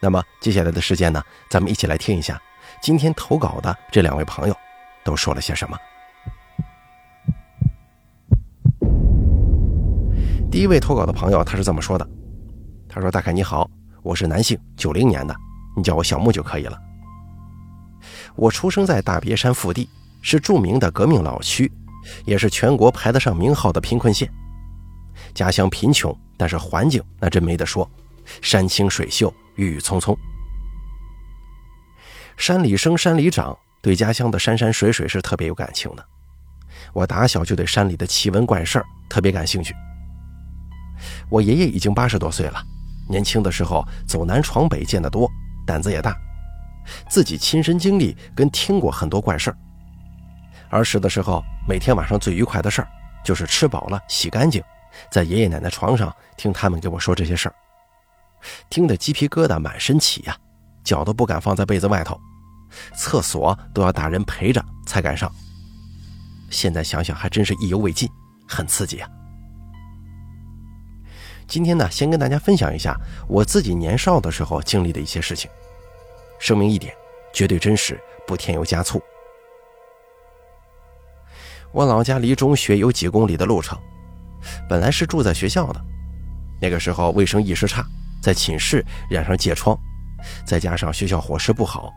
那么接下来的时间呢，咱们一起来听一下今天投稿的这两位朋友都说了些什么。第一位投稿的朋友他是这么说的：“他说，大凯你好，我是男性，九零年的，你叫我小木就可以了。我出生在大别山腹地，是著名的革命老区，也是全国排得上名号的贫困县。家乡贫穷，但是环境那真没得说，山清水秀。”郁郁葱葱，山里生山里长，对家乡的山山水水是特别有感情的。我打小就对山里的奇闻怪事特别感兴趣。我爷爷已经八十多岁了，年轻的时候走南闯北见得多，胆子也大，自己亲身经历跟听过很多怪事儿。儿时的时候，每天晚上最愉快的事儿就是吃饱了洗干净，在爷爷奶奶床上听他们给我说这些事儿。听得鸡皮疙瘩满身起呀，脚都不敢放在被子外头，厕所都要大人陪着才敢上。现在想想还真是意犹未尽，很刺激啊！今天呢，先跟大家分享一下我自己年少的时候经历的一些事情。声明一点，绝对真实，不添油加醋。我老家离中学有几公里的路程，本来是住在学校的，那个时候卫生意识差。在寝室染上疥疮，再加上学校伙食不好，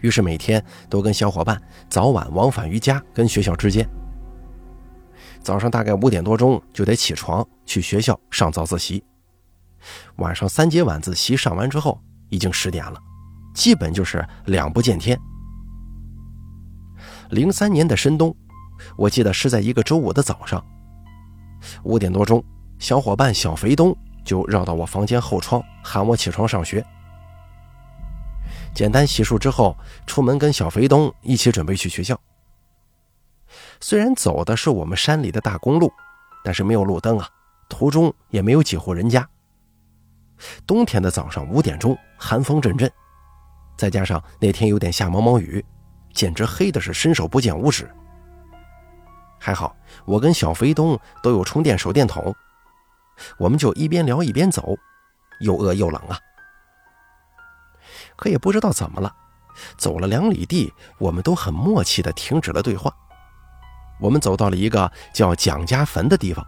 于是每天都跟小伙伴早晚往返于家跟学校之间。早上大概五点多钟就得起床去学校上早自习，晚上三节晚自习上完之后已经十点了，基本就是两不见天。零三年的深冬，我记得是在一个周五的早上，五点多钟，小伙伴小肥东。就绕到我房间后窗喊我起床上学。简单洗漱之后，出门跟小肥东一起准备去学校。虽然走的是我们山里的大公路，但是没有路灯啊，途中也没有几户人家。冬天的早上五点钟，寒风阵阵，再加上那天有点下毛毛雨，简直黑的是伸手不见五指。还好我跟小肥东都有充电手电筒。我们就一边聊一边走，又饿又冷啊。可也不知道怎么了，走了两里地，我们都很默契地停止了对话。我们走到了一个叫蒋家坟的地方，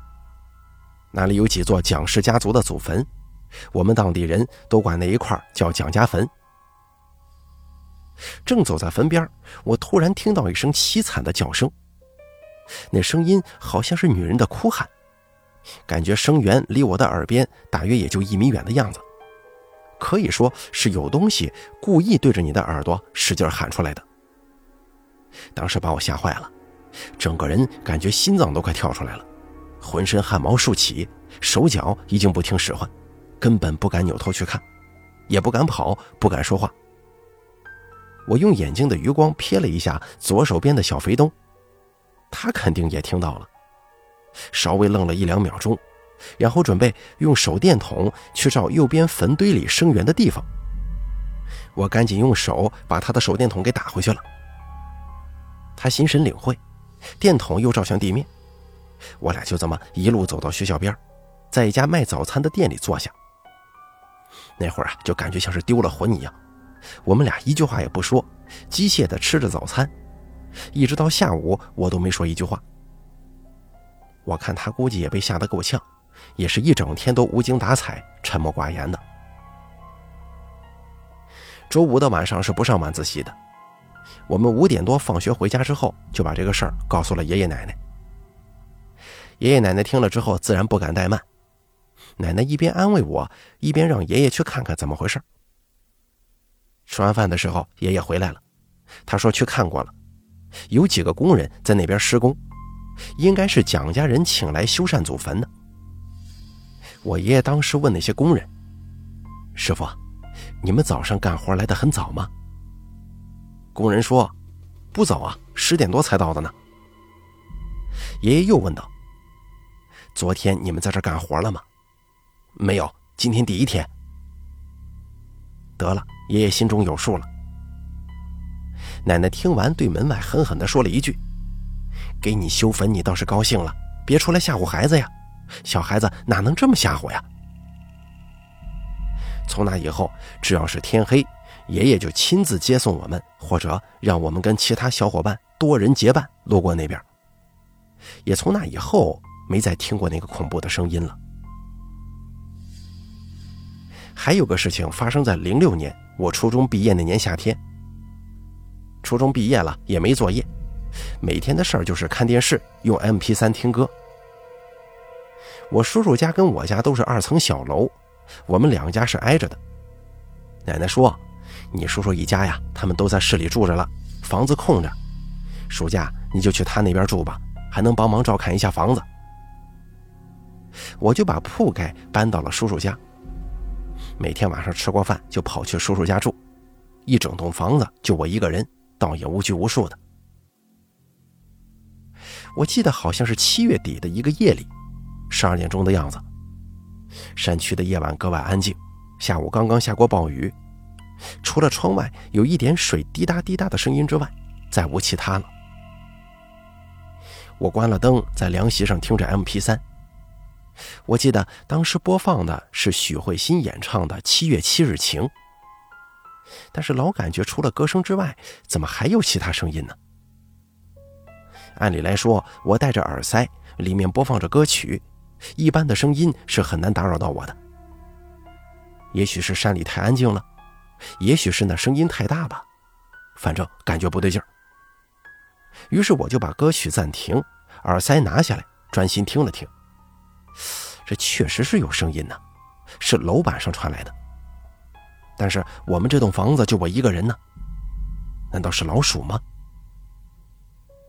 那里有几座蒋氏家族的祖坟，我们当地人都管那一块叫蒋家坟。正走在坟边，我突然听到一声凄惨的叫声，那声音好像是女人的哭喊。感觉声源离我的耳边大约也就一米远的样子，可以说是有东西故意对着你的耳朵使劲喊出来的。当时把我吓坏了，整个人感觉心脏都快跳出来了，浑身汗毛竖起，手脚已经不听使唤，根本不敢扭头去看，也不敢跑，不敢说话。我用眼睛的余光瞥了一下左手边的小肥东，他肯定也听到了。稍微愣了一两秒钟，然后准备用手电筒去照右边坟堆里生源的地方。我赶紧用手把他的手电筒给打回去了。他心神领会，电筒又照向地面。我俩就这么一路走到学校边，在一家卖早餐的店里坐下。那会儿啊，就感觉像是丢了魂一样。我们俩一句话也不说，机械地吃着早餐，一直到下午，我都没说一句话。我看他估计也被吓得够呛，也是一整天都无精打采、沉默寡言的。周五的晚上是不上晚自习的，我们五点多放学回家之后，就把这个事儿告诉了爷爷奶奶。爷爷奶奶听了之后，自然不敢怠慢，奶奶一边安慰我，一边让爷爷去看看怎么回事。吃完饭的时候，爷爷回来了，他说去看过了，有几个工人在那边施工。应该是蒋家人请来修缮祖坟的。我爷爷当时问那些工人：“师傅，你们早上干活来得很早吗？”工人说：“不早啊，十点多才到的呢。”爷爷又问道：“昨天你们在这干活了吗？”“没有，今天第一天。”得了，爷爷心中有数了。奶奶听完，对门外狠狠地说了一句：“给你修坟，你倒是高兴了，别出来吓唬孩子呀！小孩子哪能这么吓唬呀？”从那以后，只要是天黑，爷爷就亲自接送我们，或者让我们跟其他小伙伴多人结伴路过那边。也从那以后，没再听过那个恐怖的声音了。还有个事情发生在零六年，我初中毕业那年夏天。初中毕业了，也没作业，每天的事儿就是看电视，用 MP3 听歌。我叔叔家跟我家都是二层小楼，我们两家是挨着的。奶奶说：“你叔叔一家呀，他们都在市里住着了，房子空着，暑假你就去他那边住吧，还能帮忙照看一下房子。”我就把铺盖搬到了叔叔家。每天晚上吃过饭就跑去叔叔家住，一整栋房子就我一个人，倒也无拘无束的。我记得好像是七月底的一个夜里，十二点钟的样子。山区的夜晚格外安静，下午刚刚下过暴雨，除了窗外有一点水滴答滴答的声音之外，再无其他了。我关了灯，在凉席上听着 MP3。我记得当时播放的是许慧欣演唱的《七月七日晴》，但是老感觉除了歌声之外，怎么还有其他声音呢？按理来说，我戴着耳塞，里面播放着歌曲，一般的声音是很难打扰到我的。也许是山里太安静了，也许是那声音太大吧，反正感觉不对劲儿。于是我就把歌曲暂停，耳塞拿下来，专心听了听。这确实是有声音呢，是楼板上传来的。但是我们这栋房子就我一个人呢，难道是老鼠吗？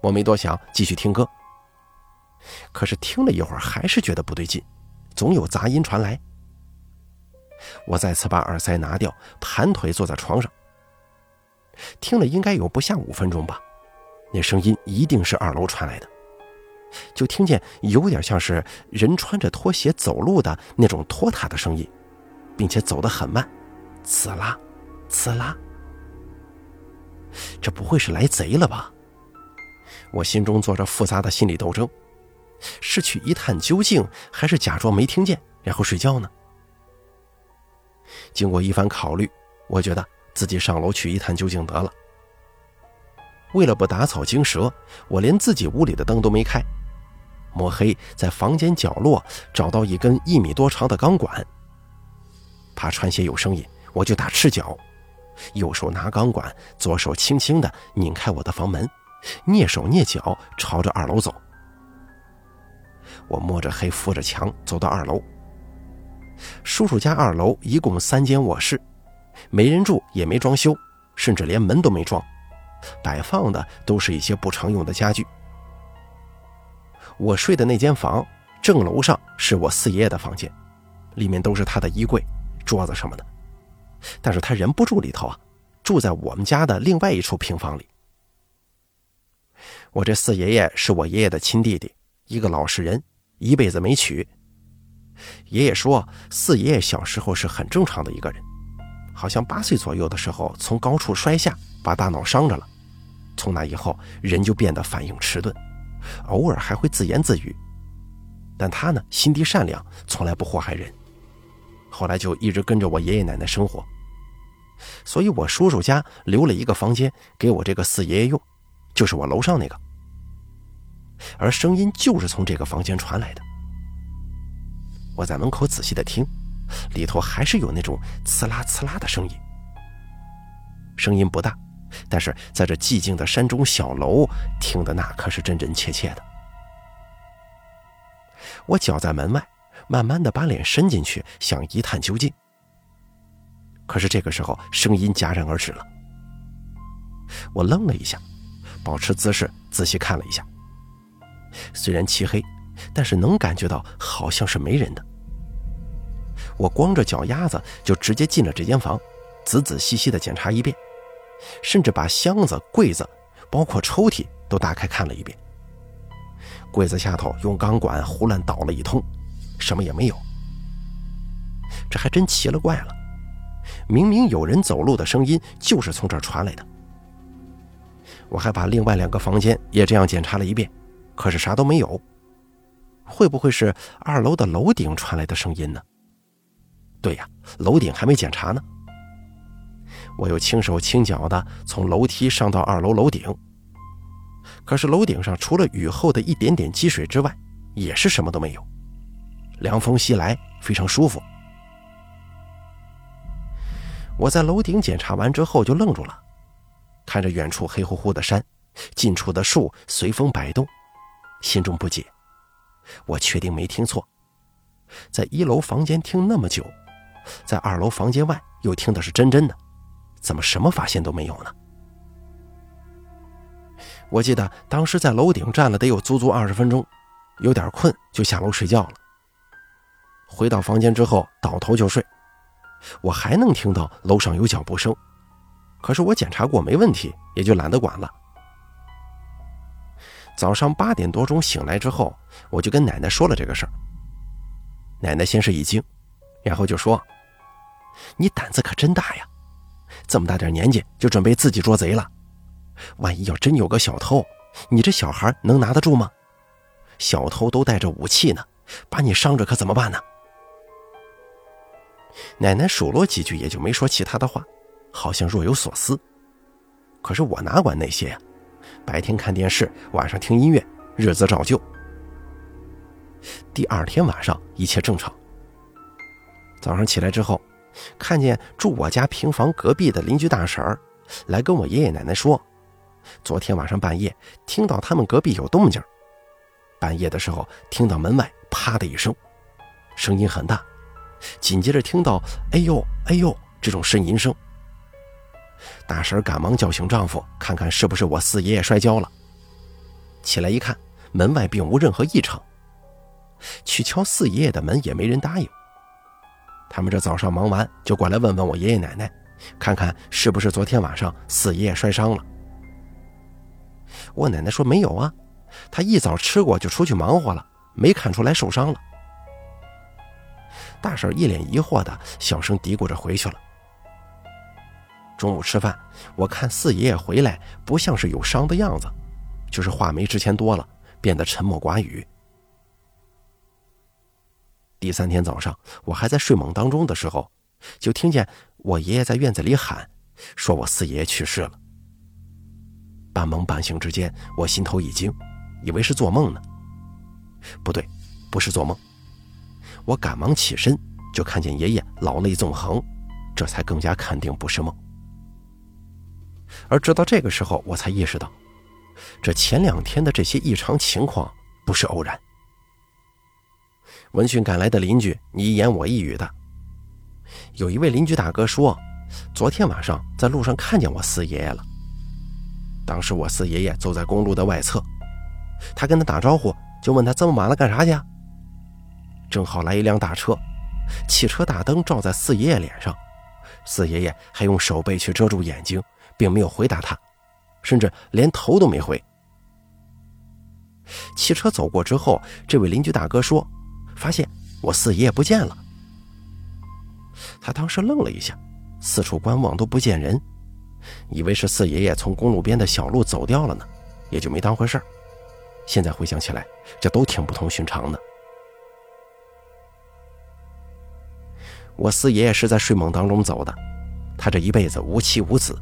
我没多想，继续听歌。可是听了一会儿，还是觉得不对劲，总有杂音传来。我再次把耳塞拿掉，盘腿坐在床上，听了应该有不下五分钟吧，那声音一定是二楼传来的。就听见有点像是人穿着拖鞋走路的那种拖沓的声音，并且走得很慢，呲啦，呲啦。这不会是来贼了吧？我心中做着复杂的心理斗争：是去一探究竟，还是假装没听见然后睡觉呢？经过一番考虑，我觉得自己上楼去一探究竟得了。为了不打草惊蛇，我连自己屋里的灯都没开。摸黑在房间角落找到一根一米多长的钢管，怕穿鞋有声音，我就打赤脚，右手拿钢管，左手轻轻地拧开我的房门，蹑手蹑脚朝着二楼走。我摸着黑扶着墙走到二楼。叔叔家二楼一共三间卧室，没人住也没装修，甚至连门都没装，摆放的都是一些不常用的家具。我睡的那间房正楼上是我四爷爷的房间，里面都是他的衣柜、桌子什么的。但是他人不住里头啊，住在我们家的另外一处平房里。我这四爷爷是我爷爷的亲弟弟，一个老实人，一辈子没娶。爷爷说，四爷爷小时候是很正常的一个人，好像八岁左右的时候从高处摔下，把大脑伤着了，从那以后人就变得反应迟钝。偶尔还会自言自语，但他呢心地善良，从来不祸害人。后来就一直跟着我爷爷奶奶生活，所以我叔叔家留了一个房间给我这个四爷爷用，就是我楼上那个。而声音就是从这个房间传来的。我在门口仔细的听，里头还是有那种呲啦呲啦的声音，声音不大。但是在这寂静的山中小楼，听的那可是真真切切的。我脚在门外，慢慢的把脸伸进去，想一探究竟。可是这个时候，声音戛然而止了。我愣了一下，保持姿势，仔细看了一下。虽然漆黑，但是能感觉到好像是没人的。我光着脚丫子就直接进了这间房，仔仔细细的检查一遍，甚至把箱子、柜子，包括抽屉都打开看了一遍。柜子下头用钢管胡乱捣了一通，什么也没有。这还真奇了怪了，明明有人走路的声音就是从这儿传来的。我还把另外两个房间也这样检查了一遍，可是啥都没有。会不会是二楼的楼顶传来的声音呢？对呀，楼顶还没检查呢。我又轻手轻脚的从楼梯上到二楼楼顶，可是楼顶上除了雨后的一点点积水之外，也是什么都没有。凉风袭来，非常舒服。我在楼顶检查完之后就愣住了，看着远处黑乎乎的山，近处的树随风摆动，心中不解。我确定没听错，在一楼房间听那么久，在二楼房间外又听的是真真的，怎么什么发现都没有呢？我记得当时在楼顶站了得有足足二十分钟，有点困就下楼睡觉了。回到房间之后倒头就睡，我还能听到楼上有脚步声，可是我检查过没问题，也就懒得管了。早上八点多钟醒来之后，我就跟奶奶说了这个事儿。奶奶先是一惊，然后就说：“你胆子可真大呀，这么大点年纪就准备自己捉贼了。万一要真有个小偷，你这小孩能拿得住吗？小偷都带着武器呢，把你伤着可怎么办呢？”奶奶数落几句，也就没说其他的话，好像若有所思。可是我哪管那些呀？白天看电视，晚上听音乐，日子照旧。第二天晚上一切正常。早上起来之后，看见住我家平房隔壁的邻居大婶儿来跟我爷爷奶奶说，昨天晚上半夜听到他们隔壁有动静。半夜的时候听到门外啪的一声，声音很大，紧接着听到哎呦哎呦这种呻吟声。大婶赶忙叫醒丈夫，看看是不是我四爷爷摔跤了。起来一看，门外并无任何异常。去敲四爷爷的门，也没人答应。他们这早上忙完，就过来问问我爷爷奶奶，看看是不是昨天晚上四爷爷摔伤了。我奶奶说没有啊，他一早吃过就出去忙活了，没看出来受伤了。大婶一脸疑惑的小声嘀咕着回去了。中午吃饭，我看四爷爷回来不像是有伤的样子，就是话没之前多了，变得沉默寡语。第三天早上，我还在睡梦当中的时候，就听见我爷爷在院子里喊，说我四爷爷去世了。半梦半醒之间，我心头一惊，以为是做梦呢。不对，不是做梦。我赶忙起身，就看见爷爷老泪纵横，这才更加肯定不是梦。而直到这个时候，我才意识到，这前两天的这些异常情况不是偶然。闻讯赶来的邻居，你一言我一语的。有一位邻居大哥说，昨天晚上在路上看见我四爷爷了。当时我四爷爷走在公路的外侧，他跟他打招呼，就问他这么晚了干啥去？正好来一辆大车，汽车大灯照在四爷爷脸上，四爷爷还用手背去遮住眼睛。并没有回答他，甚至连头都没回。汽车走过之后，这位邻居大哥说：“发现我四爷爷不见了。”他当时愣了一下，四处观望都不见人，以为是四爷爷从公路边的小路走掉了呢，也就没当回事现在回想起来，这都挺不同寻常的。我四爷爷是在睡梦当中走的，他这一辈子无妻无子。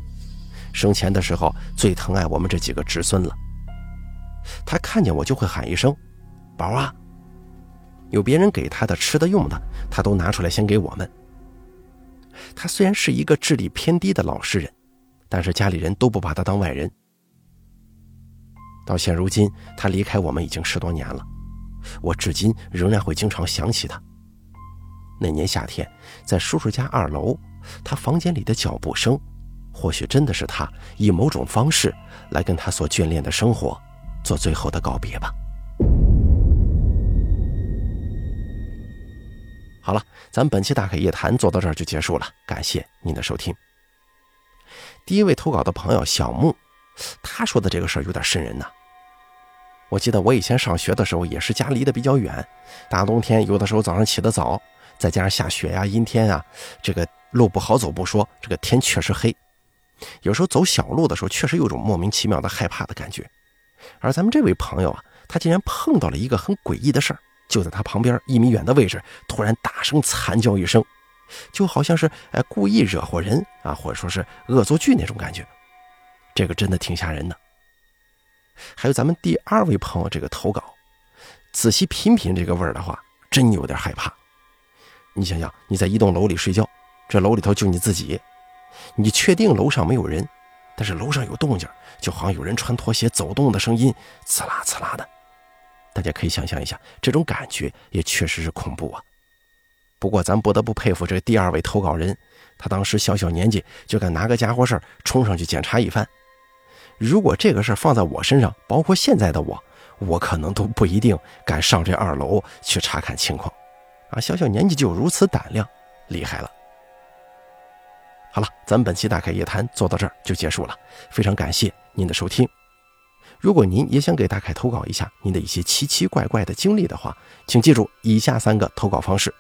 生前的时候最疼爱我们这几个侄孙了。他看见我就会喊一声“宝啊”，有别人给他的吃的用的，他都拿出来先给我们。他虽然是一个智力偏低的老实人，但是家里人都不把他当外人。到现如今，他离开我们已经十多年了，我至今仍然会经常想起他。那年夏天，在叔叔家二楼，他房间里的脚步声。或许真的是他以某种方式来跟他所眷恋的生活做最后的告别吧。好了，咱们本期大凯夜谈做到这儿就结束了，感谢您的收听。第一位投稿的朋友小木，他说的这个事儿有点瘆人呐。我记得我以前上学的时候，也是家离得比较远，大冬天有的时候早上起得早，再加上下雪呀、阴天啊，这个路不好走不说，这个天确实黑。有时候走小路的时候，确实有种莫名其妙的害怕的感觉。而咱们这位朋友啊，他竟然碰到了一个很诡异的事儿，就在他旁边一米远的位置，突然大声惨叫一声，就好像是哎故意惹祸人啊，或者说是恶作剧那种感觉。这个真的挺吓人的。还有咱们第二位朋友这个投稿，仔细品品这个味儿的话，真有点害怕。你想想，你在一栋楼里睡觉，这楼里头就你自己，你确定楼上没有人，但是楼上有动静，就好像有人穿拖鞋走动的声音，刺啦刺啦的。大家可以想象一下，这种感觉也确实是恐怖啊。不过咱不得不佩服这第二位投稿人，他当时小小年纪就敢拿个家伙事儿冲上去检查一番。如果这个事儿放在我身上，包括现在的我，我可能都不一定敢上这二楼去查看情况，啊，小小年纪就有如此胆量，厉害了。好了，咱们本期大开夜谈做到这儿就结束了，非常感谢您的收听。如果您也想给大凯投稿一下您的一些奇奇怪怪的经历的话，请记住以下三个投稿方式：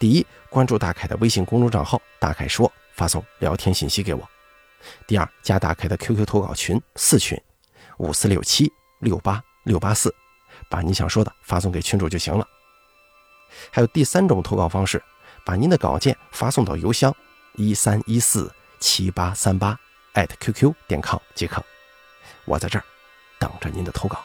第一，关注大凯的微信公众账号“大凯说”，发送聊天信息给我。第二，加大凯的 QQ 投稿群四群，五四六七六八六八四，把你想说的发送给群主就行了。还有第三种投稿方式，把您的稿件发送到邮箱一三一四七八三八艾特 @QQ 点 com 即可。我在这儿等着您的投稿。